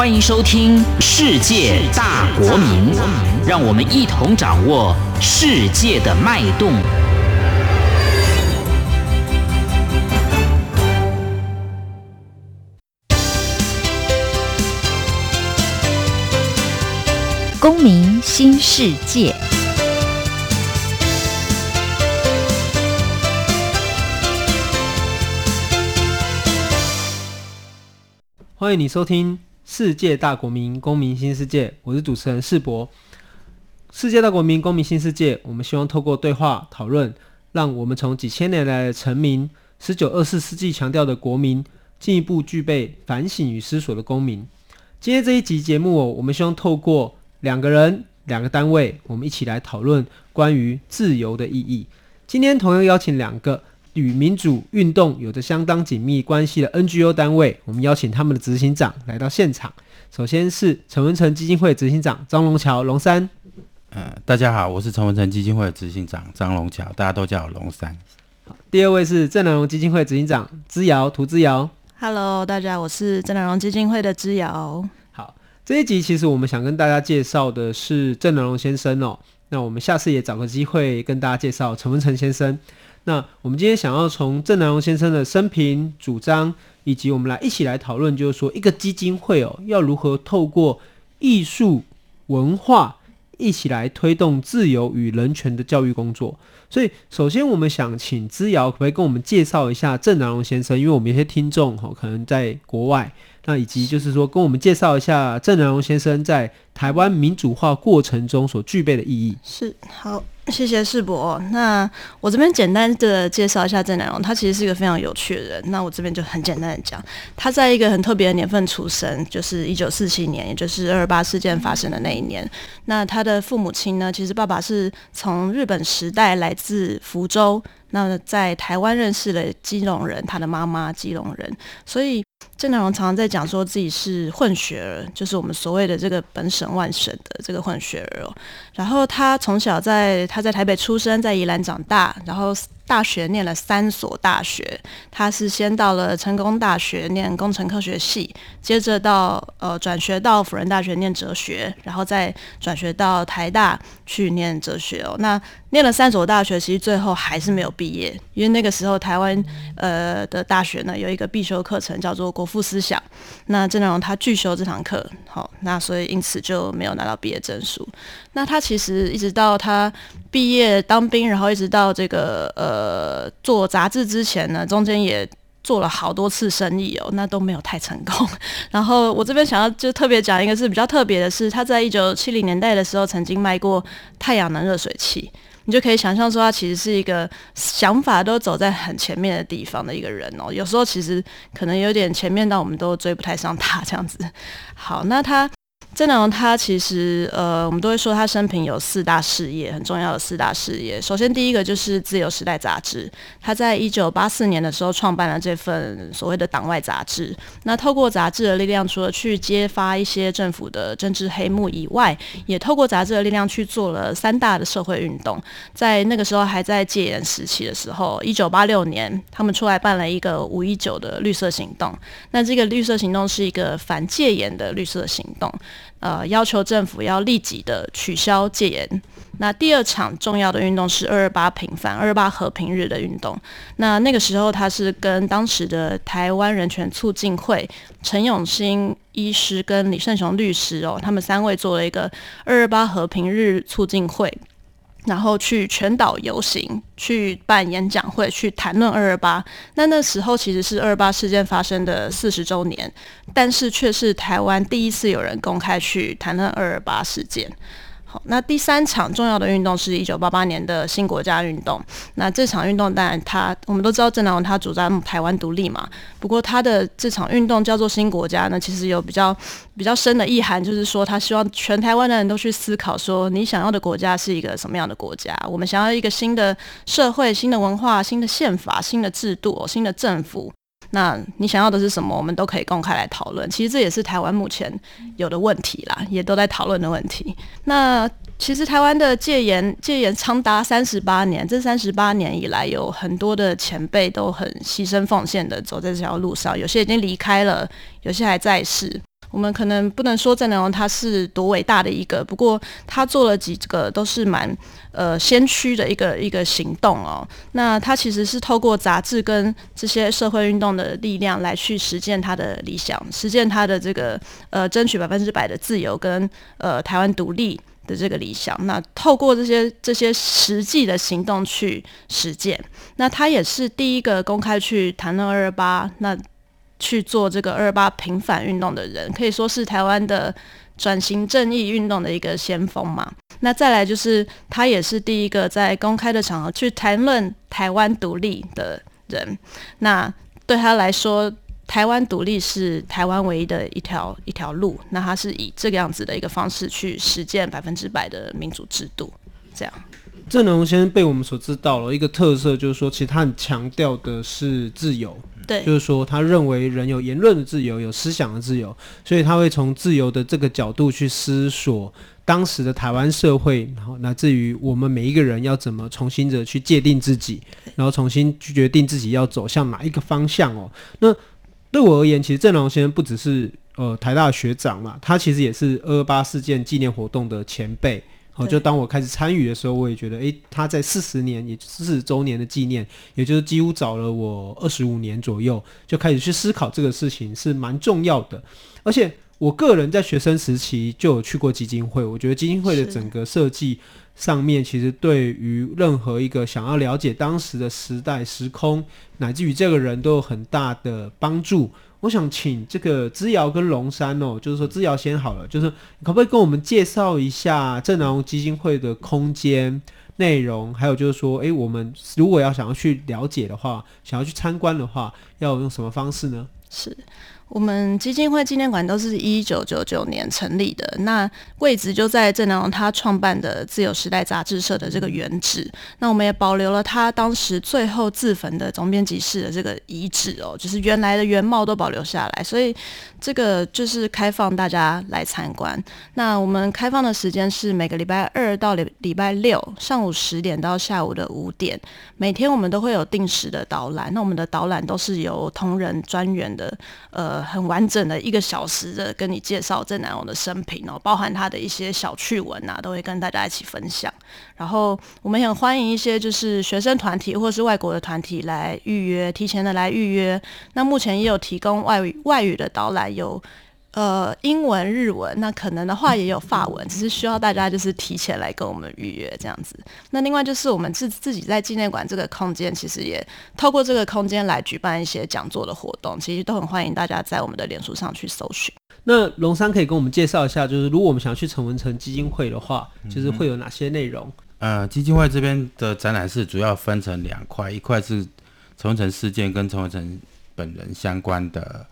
欢迎收听《世界大国民》，让我们一同掌握世界的脉动。公民新世界。欢迎你收听《世界大国民公民新世界》，我是主持人世博。世界大国民公民新世界，我们希望透过对话讨论，让我们从几千年来的臣民，十九二四世纪强调的国民，进一步具备反省与思索的公民。今天这一集节目哦，我们希望透过两个人、两个单位，我们一起来讨论关于自由的意义。今天同样邀请两个。与民主运动有着相当紧密关系的 NGO 单位，我们邀请他们的执行长来到现场。首先是陈文成基金会执行长张龙桥龙三。呃，大家好，我是陈文成基金会的执行长张龙桥，大家都叫我龙三。第二位是郑南榕基金会执行长姿瑶涂姿瑶。Hello，大家，我是郑南榕基金会的姿瑶。好，这一集其实我们想跟大家介绍的是郑南榕先生哦。那我们下次也找个机会跟大家介绍陈文成先生。那我们今天想要从郑南榕先生的生平、主张，以及我们来一起来讨论，就是说一个基金会哦，要如何透过艺术文化一起来推动自由与人权的教育工作。所以，首先我们想请资瑶可不可以跟我们介绍一下郑南榕先生？因为我们有些听众哈，可能在国外，那以及就是说跟我们介绍一下郑南榕先生在台湾民主化过程中所具备的意义。是，好。谢谢世博。那我这边简单的介绍一下郑南榕，他其实是一个非常有趣的人。那我这边就很简单的讲，他在一个很特别的年份出生，就是一九四七年，也就是二二八事件发生的那一年。那他的父母亲呢，其实爸爸是从日本时代来自福州，那在台湾认识了基隆人，他的妈妈基隆人，所以。郑南榕常常在讲说自己是混血儿，就是我们所谓的这个本省外省的这个混血儿哦。然后他从小在他在台北出生，在宜兰长大，然后。大学念了三所大学，他是先到了成功大学念工程科学系，接着到呃转学到辅仁大学念哲学，然后再转学到台大去念哲学哦。那念了三所大学，其实最后还是没有毕业，因为那个时候台湾呃的大学呢有一个必修课程叫做国父思想，那郑南榕他拒修这堂课，好，那所以因此就没有拿到毕业证书。那他其实一直到他毕业当兵，然后一直到这个呃做杂志之前呢，中间也做了好多次生意哦，那都没有太成功。然后我这边想要就特别讲一个是比较特别的是，他在一九七零年代的时候曾经卖过太阳能热水器，你就可以想象说他其实是一个想法都走在很前面的地方的一个人哦。有时候其实可能有点前面到我们都追不太上他这样子。好，那他。郑南榕他其实呃，我们都会说他生平有四大事业，很重要的四大事业。首先第一个就是《自由时代》杂志，他在一九八四年的时候创办了这份所谓的党外杂志。那透过杂志的力量，除了去揭发一些政府的政治黑幕以外，也透过杂志的力量去做了三大的社会运动。在那个时候还在戒严时期的时候，一九八六年他们出来办了一个五一九的绿色行动。那这个绿色行动是一个反戒严的绿色行动。呃，要求政府要立即的取消戒严。那第二场重要的运动是二二八平反、二二八和平日的运动。那那个时候，他是跟当时的台湾人权促进会陈永新医师跟李胜雄律师哦，他们三位做了一个二二八和平日促进会。然后去全岛游行，去办演讲会，去谈论二二八。那那时候其实是二二八事件发生的四十周年，但是却是台湾第一次有人公开去谈论二二八事件。好，那第三场重要的运动是一九八八年的新国家运动。那这场运动当然他，我们都知道郑南榕他主张台湾独立嘛。不过他的这场运动叫做新国家呢，其实有比较比较深的意涵，就是说他希望全台湾的人都去思考，说你想要的国家是一个什么样的国家？我们想要一个新的社会、新的文化、新的宪法、新的制度、新的政府。那你想要的是什么？我们都可以公开来讨论。其实这也是台湾目前有的问题啦，也都在讨论的问题。那其实台湾的戒严戒严长达三十八年，这三十八年以来，有很多的前辈都很牺牲奉献的走在这条路上，有些已经离开了，有些还在世。我们可能不能说郑南榕他是多伟大的一个，不过他做了几个都是蛮呃先驱的一个一个行动哦。那他其实是透过杂志跟这些社会运动的力量来去实践他的理想，实践他的这个呃争取百分之百的自由跟呃台湾独立的这个理想。那透过这些这些实际的行动去实践，那他也是第一个公开去谈论二二八那。去做这个二八平反运动的人，可以说是台湾的转型正义运动的一个先锋嘛。那再来就是他也是第一个在公开的场合去谈论台湾独立的人。那对他来说，台湾独立是台湾唯一的一条一条路。那他是以这个样子的一个方式去实践百分之百的民主制度。这样，郑龙先生被我们所知道了一个特色，就是说其实他很强调的是自由。对，就是说，他认为人有言论的自由，有思想的自由，所以他会从自由的这个角度去思索当时的台湾社会，然后乃至于我们每一个人要怎么重新的去界定自己，然后重新去决定自己要走向哪一个方向哦。那对我而言，其实郑龙先生不只是呃台大的学长嘛，他其实也是二二八事件纪念活动的前辈。哦，就当我开始参与的时候，我也觉得，诶，他在四十年，也四十周年的纪念，也就是几乎找了我二十五年左右，就开始去思考这个事情是蛮重要的。而且我个人在学生时期就有去过基金会，我觉得基金会的整个设计上面，其实对于任何一个想要了解当时的时代时空，乃至于这个人都有很大的帮助。我想请这个资瑶跟龙山哦，就是说资瑶先好了，就是可不可以跟我们介绍一下正南基金会的空间内容，还有就是说，哎，我们如果要想要去了解的话，想要去参观的话，要用什么方式呢？是。我们基金会纪念馆都是一九九九年成立的，那位置就在郑南榕他创办的自由时代杂志社的这个原址。那我们也保留了他当时最后自焚的总编辑室的这个遗址哦，就是原来的原貌都保留下来，所以这个就是开放大家来参观。那我们开放的时间是每个礼拜二到礼礼拜六上午十点到下午的五点，每天我们都会有定时的导览。那我们的导览都是由同仁专员的呃。很完整的一个小时的跟你介绍郑南榕的生平哦，包含他的一些小趣闻啊，都会跟大家一起分享。然后我们也很欢迎一些就是学生团体或是外国的团体来预约，提前的来预约。那目前也有提供外语外语的导览有。呃，英文、日文，那可能的话也有法文，只是需要大家就是提前来跟我们预约这样子。那另外就是我们自自己在纪念馆这个空间，其实也透过这个空间来举办一些讲座的活动，其实都很欢迎大家在我们的脸书上去搜寻。那龙山可以跟我们介绍一下，就是如果我们想要去陈文成基金会的话，就是会有哪些内容？呃，基金会这边的展览室主要分成两块，一块是陈文成事件跟陈文成本人相关的。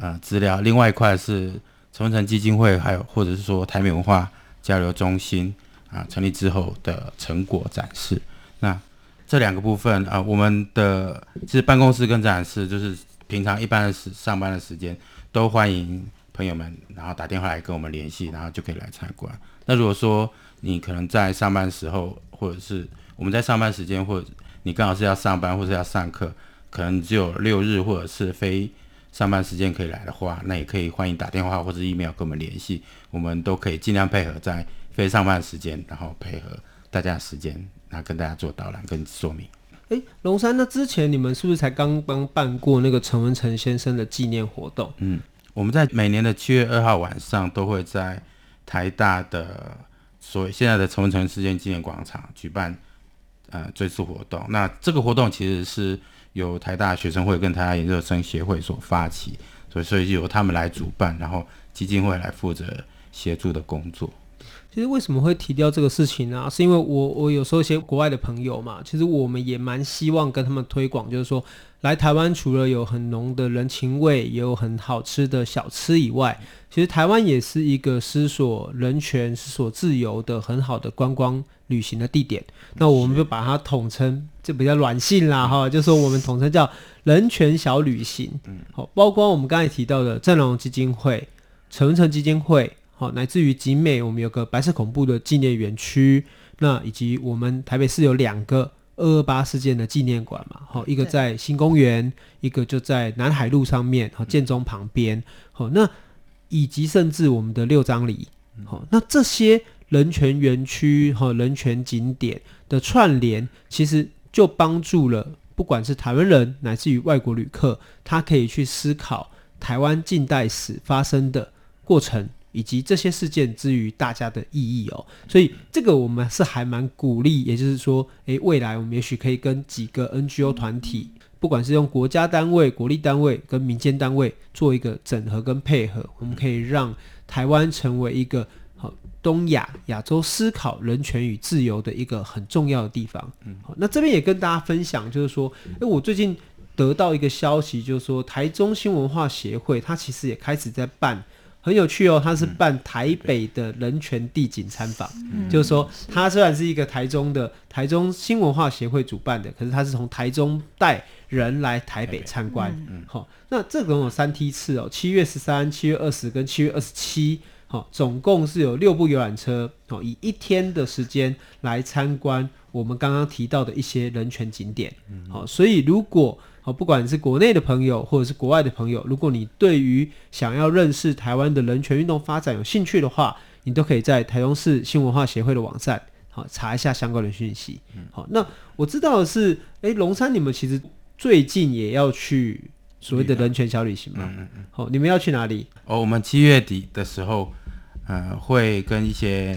呃，资料。另外一块是陈文成基金会，还有或者是说台美文化交流中心啊、成立之后的成果展示。那这两个部分啊、我们的其实办公室跟展示，就是平常一般的时上班的时间，都欢迎朋友们，然后打电话来跟我们联系，然后就可以来参观。那如果说你可能在上班时候，或者是我们在上班时间，或者你刚好是要上班或者要上课，可能只有六日或者是非。上班时间可以来的话，那也可以欢迎打电话或者 email 跟我们联系，我们都可以尽量配合在非上班时间，然后配合大家的时间，然后跟大家做导览跟说明。诶，龙山，那之前你们是不是才刚刚办过那个陈文成先生的纪念活动？嗯，我们在每年的七月二号晚上都会在台大的所谓现在的陈文成事件纪念广场举办呃追思活动。那这个活动其实是。由台大学生会跟台大研究生协会所发起，所以所以由他们来主办，然后基金会来负责协助的工作。其实为什么会提掉这个事情呢？是因为我我有时候一些国外的朋友嘛，其实我们也蛮希望跟他们推广，就是说来台湾除了有很浓的人情味，也有很好吃的小吃以外，其实台湾也是一个思索人权、思索自由的很好的观光旅行的地点。那我们就把它统称，就比较软性啦哈，就是说我们统称叫人权小旅行。嗯，好，包括我们刚才提到的正荣基金会、成基金会。好，乃至于景美，我们有个白色恐怖的纪念园区，那以及我们台北市有两个二二八事件的纪念馆嘛，好，一个在新公园，一个就在南海路上面，好，建中旁边，好，那以及甚至我们的六张犁。好，那这些人权园区和人权景点的串联，其实就帮助了不管是台湾人乃至于外国旅客，他可以去思考台湾近代史发生的过程，以及这些事件之于大家的意义哦。所以这个我们是还蛮鼓励，也就是说，诶，未来我们也许可以跟几个 NGO 团体，不管是用国家单位、国立单位跟民间单位做一个整合跟配合，我们可以让台湾成为一个。东亚亚洲思考人权与自由的一个很重要的地方。嗯，好，那这边也跟大家分享，就是说，哎，我最近得到一个消息，就是说，台中新文化协会它其实也开始在办，很有趣哦，它是办台北的人权地景参访。嗯，就是说，它虽然是一个台中的台中新文化协会主办的，可是它是从台中带人来台北参观。嗯，好，那这个有三梯次哦，七月十三、七月二十跟七月二十七。好，总共是有六部游览车，好，以一天的时间来参观我们刚刚提到的一些人权景点。好，所以如果好，不管是国内的朋友或者是国外的朋友，如果你对于想要认识台湾的人权运动发展有兴趣的话，你都可以在台中市新文化协会的网站，好查一下相关的讯息。好，那我知道的是，诶，龙山你们其实最近也要去所谓的人权小旅行嘛？嗯嗯。好，你们要去哪里？哦，我们七月底的时候。呃，会跟一些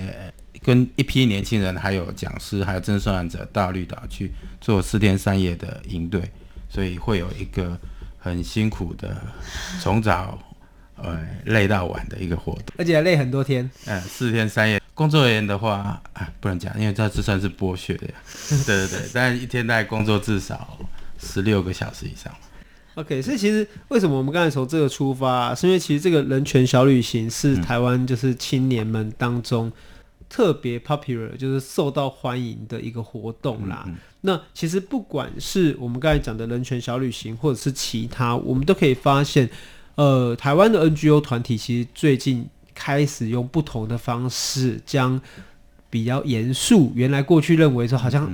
跟一批年轻人，还有讲师，还有真受难者到绿岛去做四天三夜的营队，所以会有一个很辛苦的从早呃累到晚的一个活动，而且累很多天。嗯、呃，四天三夜，工作人员的话啊，不能讲，因为这这算是剥削的呀。对对对，但一天大概工作至少十六个小时以上。OK，所以其实为什么我们刚才从这个出发啊，是因为其实这个人权小旅行是台湾就是青年们当中特别 popular，就是受到欢迎的一个活动啦。嗯嗯。那其实不管是我们刚才讲的人权小旅行，或者是其他，我们都可以发现，呃，台湾的 NGO 团体其实最近开始用不同的方式将比较严肃，原来过去认为说好像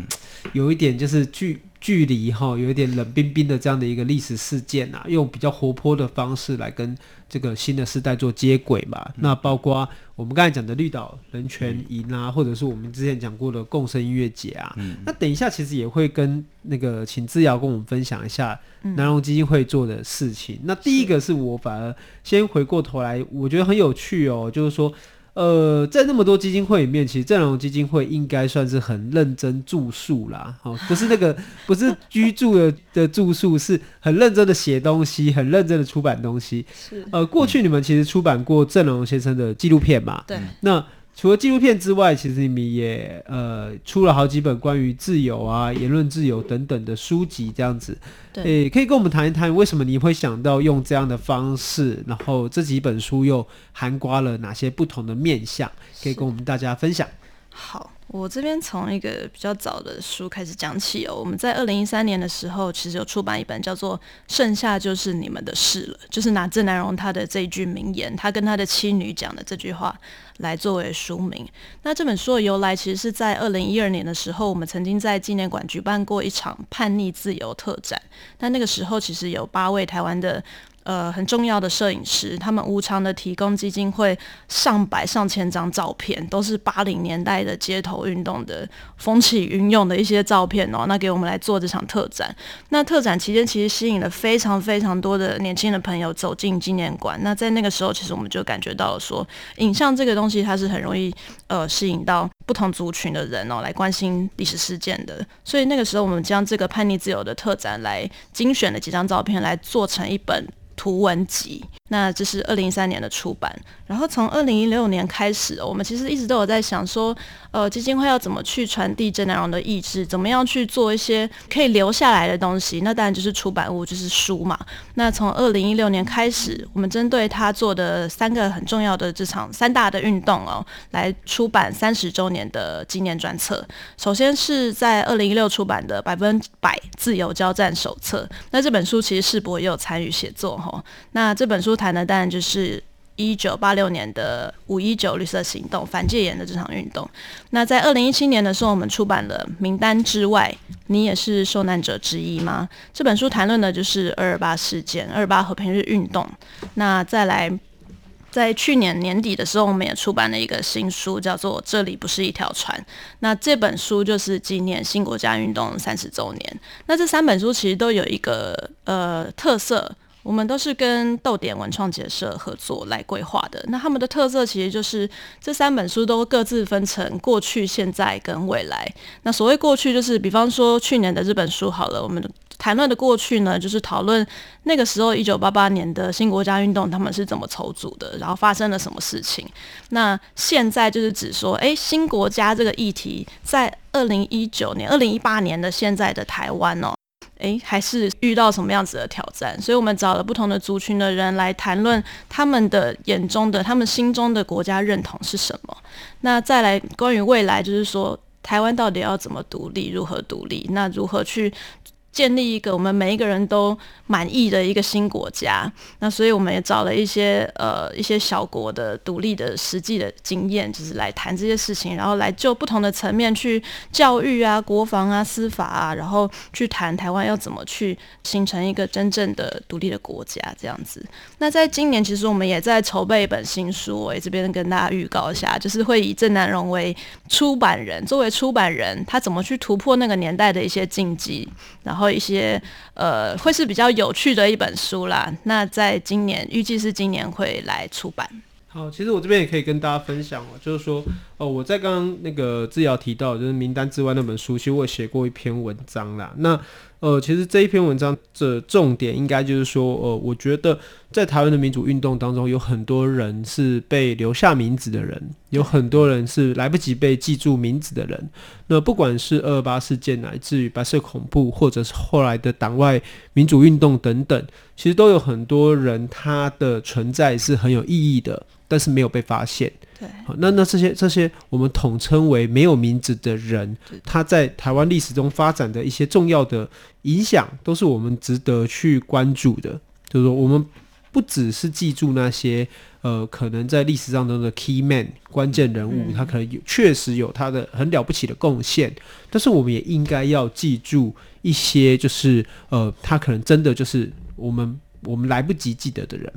有一点就是距。距离哈有一点冷冰冰的这样的一个历史事件啊，用比较活泼的方式来跟这个新的时代做接轨嘛。嗯、那包括我们刚才讲的绿岛人权营啊，嗯、或者是我们之前讲过的共生音乐节啊。嗯、那等一下其实也会跟那个请志尧跟我们分享一下南荣基金会做的事情。嗯、那第一个是我反而先回过头来，我觉得很有趣哦，就是说。呃，在那么多基金会里面，其实正荣基金会应该算是很认真住宿啦，哦，不是那个，不是居住的的住宿，是很认真的写东西，很认真的出版东西。是，呃，过去你们其实出版过郑荣先生的纪录片嘛？对，那。除了纪录片之外，其实你们也呃出了好几本关于自由啊、言论自由等等的书籍，这样子。对，欸，可以跟我们谈一谈，为什么你会想到用这样的方式？然后这几本书又涵盖了哪些不同的面向？可以跟我们大家分享。好。我这边从一个比较早的书开始讲起哦。我们在二零一三年的时候，其实有出版一本叫做《剩下就是你们的事了》，就是拿郑南榕他的这一句名言，他跟他的妻女讲的这句话来作为书名。那这本书的由来，其实是在二零一二年的时候，我们曾经在纪念馆举办过一场叛逆自由特展。那那个时候，其实有八位台湾的。呃，很重要的摄影师，他们无偿的提供基金会上百上千张照片，都是八零年代的街头运动的风起云涌的一些照片哦。那给我们来做这场特展。那特展期间，其实吸引了非常非常多的年轻的朋友走进纪念馆。那在那个时候，其实我们就感觉到了说，影像这个东西它是很容易呃吸引到不同族群的人哦来关心历史事件的。所以那个时候，我们将这个叛逆自由的特展来精选了几张照片来做成一本。图文集，那这是二零一三年的出版。然后从二零一六年开始，我们其实一直都有在想说，呃，基金会要怎么去传递郑南榕的意志，怎么样去做一些可以留下来的东西。那当然就是出版物，就是书嘛。那从二零一六年开始，我们针对他做的三个很重要的这场三大的运动哦，来出版三十周年的纪念专册。首先是在二零一六出版的《百分百自由交战手册》，那这本书其实世博也有参与写作哈。那这本书谈的当然就是一九八六年的五一九绿色行动反戒严的这场运动。那在二零一七年的时候，我们出版了《名单之外，你也是受难者之一吗》这本书谈论的就是二二八事件、二二八和平日运动。那再来在去年年底的时候，我们也出版了一个新书，叫做《这里不是一条船》。那这本书就是纪念新国家运动三十周年。那这三本书其实都有一个呃特色，我们都是跟逗点文创结社合作来规划的。那他们的特色其实就是这三本书都各自分成过去、现在跟未来。那所谓过去，就是比方说去年的这本书好了，我们。谈论的过去呢，就是讨论那个时候一九八八年的新国家运动，他们是怎么筹组的，然后发生了什么事情。那现在就是指说，诶，新国家这个议题在二零一九年、二零一八年的现在的台湾哦，诶，还是遇到什么样子的挑战？所以我们找了不同的族群的人来谈论他们的眼中的、他们心中的国家认同是什么。那再来关于未来，就是说台湾到底要怎么独立，如何独立？那如何去？建立一个我们每一个人都满意的一个新国家，那所以我们也找了一些呃一些小国的独立的实际的经验，就是来谈这些事情，然后来就不同的层面去教育啊、国防啊、司法啊，然后去谈台湾要怎么去形成一个真正的独立的国家这样子。那在今年，其实我们也在筹备一本新书，我这边跟大家预告一下，就是会以郑南榕为出版人，作为出版人，他怎么去突破那个年代的一些禁忌，然后。然后一些呃，会是比较有趣的一本书啦。那在今年，预计是今年会来出版。好，其实我这边也可以跟大家分享哦，就是说，哦，我在刚刚那个致尧提到，就是名单之外那本书，其实我写过一篇文章啦。那呃，其实这一篇文章的重点应该就是说，呃，我觉得在台湾的民主运动当中，有很多人是被留下名字的人，有很多人是来不及被记住名字的人。那不管是二二八事件，乃至于白色恐怖，或者是后来的党外民主运动等等，其实都有很多人他的存在是很有意义的，但是没有被发现。对，好，那那这些这些我们统称为没有名字的人，他在台湾历史中发展的一些重要的影响，都是我们值得去关注的。就是说，我们不只是记住那些呃，可能在历史上中的 key man 关键人物，他可能有确实有他的很了不起的贡献，但是我们也应该要记住一些，就是呃，他可能真的就是我们我们来不及记得的人。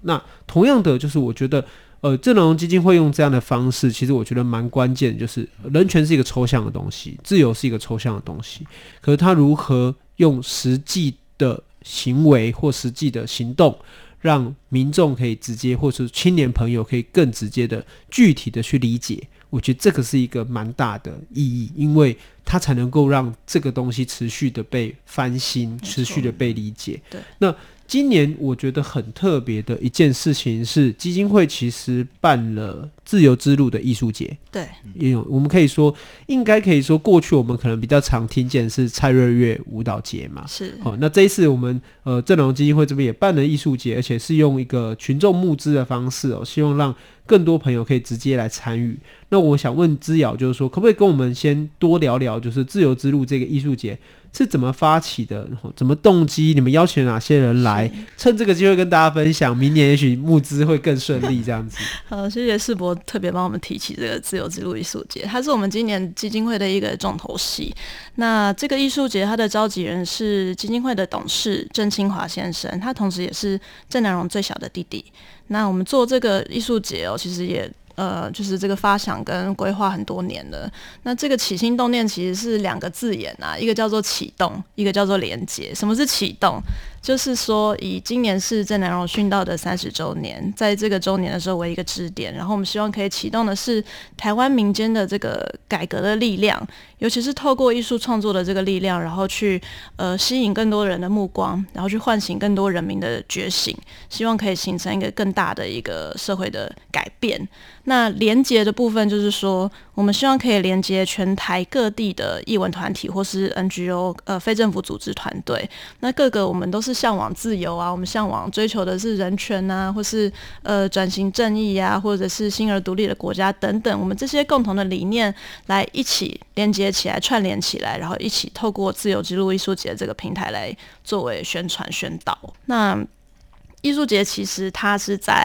那同样的，就是我觉得。呃，郑南榕基金会用这样的方式，其实我觉得蛮关键，就是人权是一个抽象的东西，自由是一个抽象的东西，可是他如何用实际的行为或实际的行动，让民众可以直接，或是青年朋友可以更直接的、具体的去理解，我觉得这个是一个蛮大的意义，因为它才能够让这个东西持续的被翻新，持续的被理解。对，那。今年我觉得很特别的一件事情是，基金会其实办了自由之路的艺术节。对，因为我们可以说，应该可以说，过去我们可能比较常听见是蔡瑞月舞蹈节嘛。是。哦，那这一次我们呃正隆基金会这边也办了艺术节，而且是用一个群众募资的方式哦，希望让更多朋友可以直接来参与。那我想问之尧，就是说，可不可以跟我们先多聊聊，就是自由之路这个艺术节？是怎么发起的？怎么动机？你们邀请哪些人来？趁这个机会跟大家分享，明年也许募资会更顺利。这样子。好，谢谢世博特别帮我们提起这个自由之路艺术节，它是我们今年基金会的一个重头戏。那这个艺术节，它的召集人是基金会的董事郑清华先生，他同时也是郑南荣最小的弟弟。那我们做这个艺术节哦，其实也。呃，就是这个发想跟规划很多年了。那这个起心动念其实是两个字眼啊，一个叫做启动，一个叫做连接。什么是启动？就是说，以今年是郑南荣殉道的三十周年，在这个周年的时候为一个支点，然后我们希望可以启动的是台湾民间的这个改革的力量，尤其是透过艺术创作的这个力量，然后去呃吸引更多人的目光，然后去唤醒更多人民的觉醒，希望可以形成一个更大的一个社会的改变。那连接的部分就是说，我们希望可以连接全台各地的艺文团体或是 NGO 呃非政府组织团队，那各个我们都是。向往自由啊，我们向往追求的是人权啊，或是呃转型正义啊，或者是新而独立的国家等等，我们这些共同的理念来一起连接起来、串联起来，然后一起透过自由之路艺术节这个平台来作为宣传宣导。那艺术节其实它是在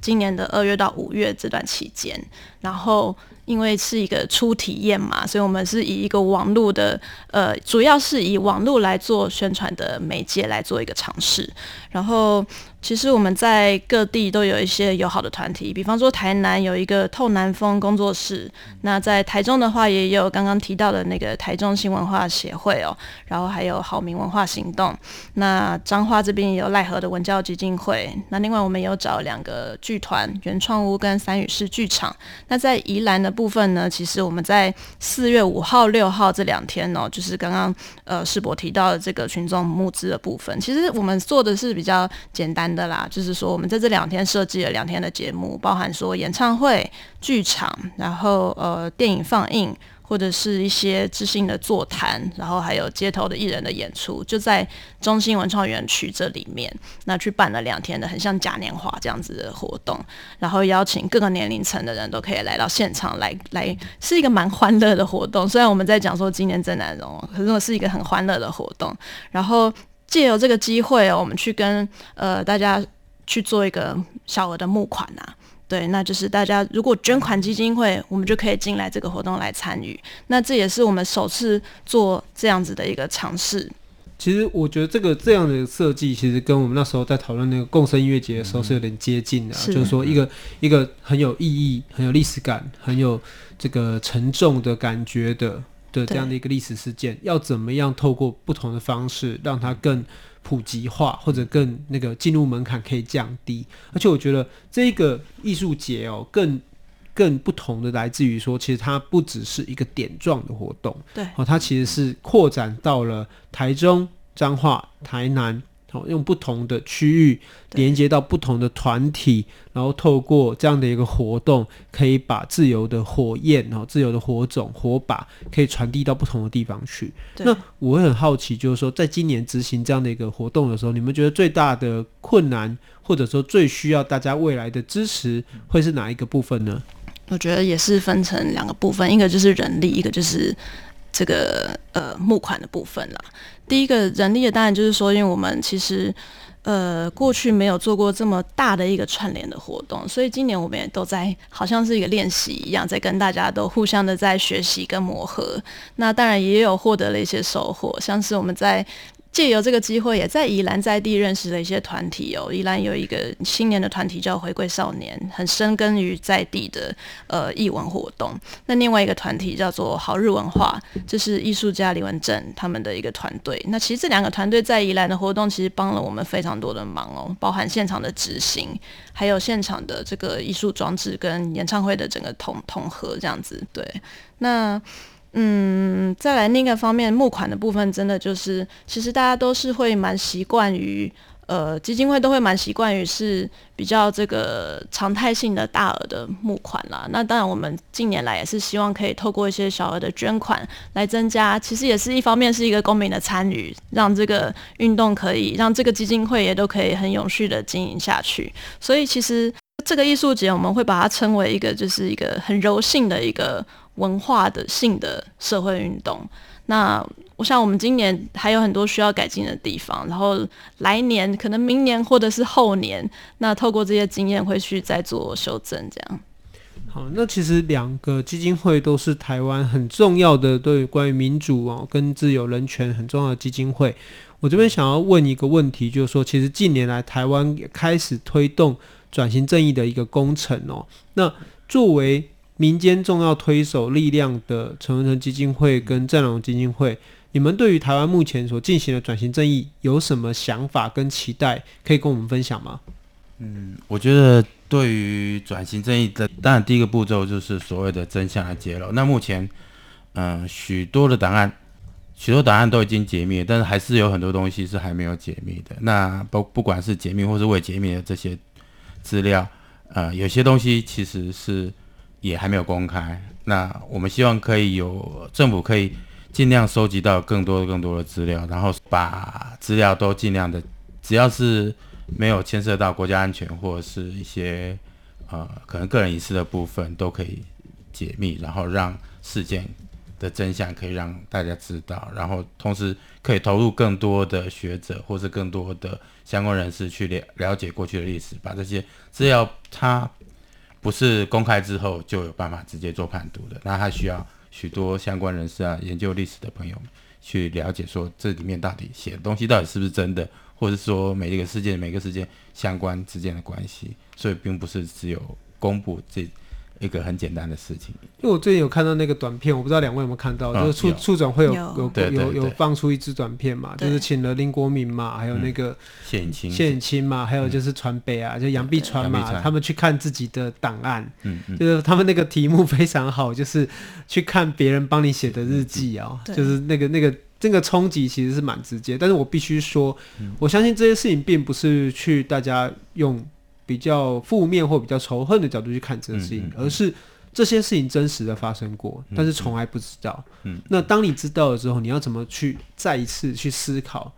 今年的二月到五月这段期间，然后因为是一个初体验嘛，所以我们是以一个网络的呃，主要是以网络来做宣传的媒介来做一个尝试，然后。其实我们在各地都有一些友好的团体，比方说台南有一个透南风工作室，那在台中的话也有刚刚提到的那个台中新文化协会哦，然后还有好民文化行动。那彰化这边也有赖和的文教基金会。那另外我们有找两个剧团，原创屋跟三语式剧场。那在宜兰的部分呢，其实我们在四月五号、六号这两天哦，就是刚刚呃世博提到的这个群众募资的部分，其实我们做的是比较简单。的啦，就是说我们在这两天设计了两天的节目，包含说演唱会、剧场，然后呃电影放映，或者是一些知性的座谈，然后还有街头的艺人的演出，就在中心文创园区这里面，那去办了两天的很像嘉年华这样子的活动，然后邀请各个年龄层的人都可以来到现场来来，是一个蛮欢乐的活动。虽然我们在讲说今年真难容，可是我是一个很欢乐的活动，然后。借由这个机会，我们去跟呃大家去做一个小额的募款啊，对，那就是大家如果捐款基金会，我们就可以进来这个活动来参与。那这也是我们首次做这样子的一个尝试。其实我觉得这个这样的设计，其实跟我们那时候在讨论那个共生音乐节的时候是有点接近的，啊，是就是说一个一个很有意义、很有历史感、很有这个沉重的感觉的。的这样的一个历史事件，要怎么样透过不同的方式让它更普及化，或者更那个进入门槛可以降低？而且我觉得这个艺术节哦，更更不同的来自于说，其实它不只是一个点状的活动，对，哦，它其实是扩展到了台中、彰化、台南。用不同的区域连接到不同的团体，然后透过这样的一个活动，可以把自由的火焰、哦，自由的火种、火把，可以传递到不同的地方去。那我会很好奇，就是说，在今年执行这样的一个活动的时候，你们觉得最大的困难，或者说最需要大家未来的支持，会是哪一个部分呢？我觉得也是分成两个部分，一个就是人力，一个就是。这个呃募款的部分啦，第一个人力的当然就是说，因为我们其实呃过去没有做过这么大的一个串联的活动，所以今年我们也都在好像是一个练习一样，在跟大家都互相的在学习跟磨合。那当然也有获得了一些收获，像是我们在。借由这个机会，也在宜兰在地认识了一些团体哦。宜兰有一个新年的团体叫回归少年，很深耕于在地的呃艺文活动。那另外一个团体叫做好日文化，这是艺术家李文正他们的一个团队。那其实这两个团队在宜兰的活动，其实帮了我们非常多的忙哦，包含现场的执行，还有现场的这个艺术装置跟演唱会的整个统统合这样子。对，那。嗯，再来另一个方面，募款的部分真的就是，其实大家都是会蛮习惯于，呃，基金会都会蛮习惯于是比较这个常态性的大额的募款啦。那当然，我们近年来也是希望可以透过一些小额的捐款来增加，其实也是一方面是一个公民的参与，让这个运动可以让这个基金会也都可以很永续的经营下去。所以其实这个艺术节我们会把它称为一个就是一个很柔性的一个。文化的性的社会运动，那我想我们今年还有很多需要改进的地方，然后来年可能明年或者是后年，那透过这些经验会去再做修正，这样。好，那其实两个基金会都是台湾很重要的，对关于民主哦跟自由人权很重要的基金会。我这边想要问一个问题，就是说，其实近年来台湾也开始推动转型正义的一个工程哦，那作为民间重要推手力量的陈文成基金会跟战龙基金会，你们对于台湾目前所进行的转型正义有什么想法跟期待，可以跟我们分享吗？嗯，我觉得对于转型正义的，当然第一个步骤就是所谓的真相的揭露。那目前，嗯、许多的档案，许多档案都已经解密，但是还是有很多东西是还没有解密的。那不不管是解密或是未解密的这些资料，呃，有些东西其实是。也还没有公开，那我们希望可以有政府可以尽量收集到更多更多的资料，然后把资料都尽量的，只要是没有牵涉到国家安全或者是一些呃可能个人隐私的部分都可以解密，然后让事件的真相可以让大家知道，然后同时可以投入更多的学者或者更多的相关人士去了了解过去的历史，把这些资料它。不是公开之后就有办法直接做判读的，那它需要许多相关人士啊，研究历史的朋友去了解，说这里面到底写的东西到底是不是真的，或者说每一个事件每个事件相关之间的关系，所以并不是只有公布这。一个很简单的事情，因为我最近有看到那个短片，我不知道两位有没有看到，嗯、就是处处长会有有。有有，有放出一支短片嘛，就是请了林国民嘛，还有那个谢颖清。谢颖清嘛，还有就是传北啊，就杨碧川嘛，他们去看自己的档案，嗯嗯，就是他们那个题目非常好，就是去看别人帮你写的日记啊、喔，就是那个那个这个冲击其实是蛮直接，但是我必须说，我相信这些事情并不是去大家用。比较负面或比较仇恨的角度去看这个事情，嗯嗯嗯、而是这些事情真实的发生过，嗯、但是从来不知道。嗯，那当你知道了之后，你要怎么去再一次去思考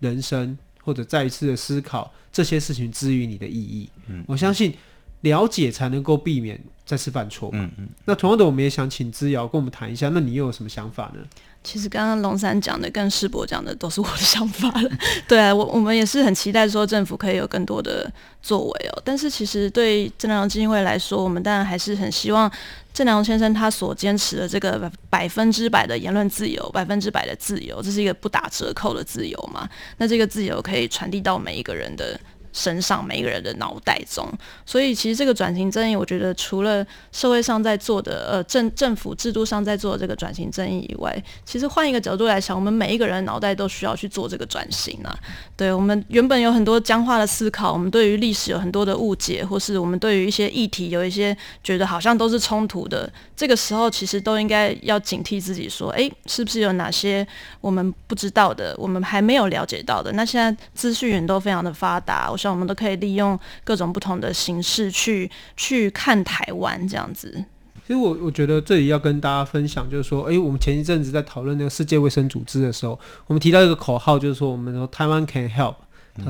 人生，或者再一次的思考这些事情之于你的意义？嗯，我相信了解才能够避免再次犯错。嗯嗯。那同样的，我们也想请资瑶跟我们谈一下，那你又有什么想法呢？其实刚刚龙三讲的跟世博讲的都是我的想法了，对啊，我我们也是很期待说政府可以有更多的作为哦。但是其实对郑南榕基金会来说，我们当然还是很希望郑南榕先生他所坚持的这个百分之百的言论自由，百分之百的自由，这是一个不打折扣的自由嘛。那这个自由可以传递到每一个人的。身上每一个人的脑袋中，所以其实这个转型正义，我觉得除了社会上在做的，呃，政政府制度上在做这个转型正义以外，其实换一个角度来想，我们每一个人脑袋都需要去做这个转型啊。对，我们原本有很多僵化的思考，我们对于历史有很多的误解，或是我们对于一些议题有一些觉得好像都是冲突的，这个时候其实都应该要警惕自己，说，诶，是不是有哪些我们不知道的，我们还没有了解到的？那现在资讯源都非常的发达，我想。我们都可以利用各种不同的形式去去看台湾这样子。其实我我觉得这里要跟大家分享，就是说，哎，我们前一阵子在讨论那个世界卫生组织的时候，我们提到一个口号，就是说，我们说台湾 can help，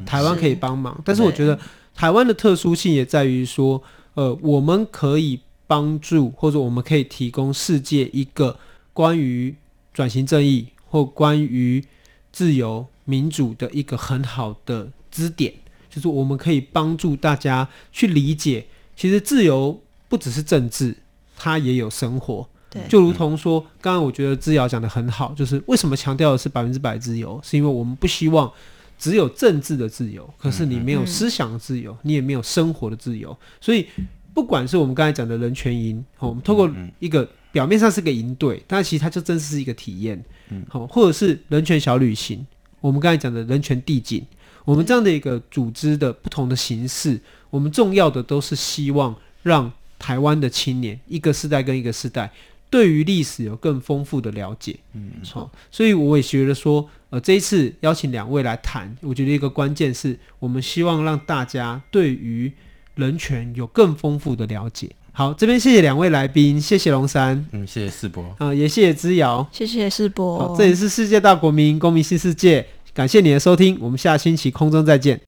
台湾可以帮忙。但是我觉得台湾的特殊性也在于说，呃，我们可以帮助，或者我们可以提供世界一个关于转型正义或关于自由民主的一个很好的支点。就是我们可以帮助大家去理解，其实自由不只是政治，它也有生活。对，就如同说，刚刚我觉得之瑶讲的很好，就是为什么强调的是百分之百自由，是因为我们不希望只有政治的自由，可是你没有思想的自由，你也没有生活的自由。所以，不管是我们刚才讲的人权营，我们透过一个表面上是个营队，但其实它就真是一个体验。好，或者是人权小旅行，我们刚才讲的人权地景。我们这样的一个组织的不同的形式，我们重要的都是希望让台湾的青年一个世代跟一个世代对于历史有更丰富的了解。嗯，好，所以我也觉得说，呃，这一次邀请两位来谈，我觉得一个关键是我们希望让大家对于人权有更丰富的了解。好，这边谢谢两位来宾，谢谢龙山，嗯，谢谢世博，啊、呃，也谢谢之遥，谢谢世博。好，这里是世界大国民公民新世界。感谢你的收听，我们下星期空中再见。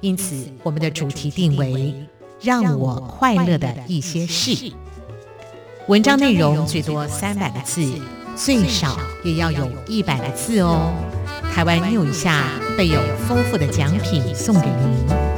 因此，我们的主题定为“让我快乐的一些事”。文章内容最多三百个字，最少也要有一百个字哦。台湾 new 一下备有丰富的奖品送给您。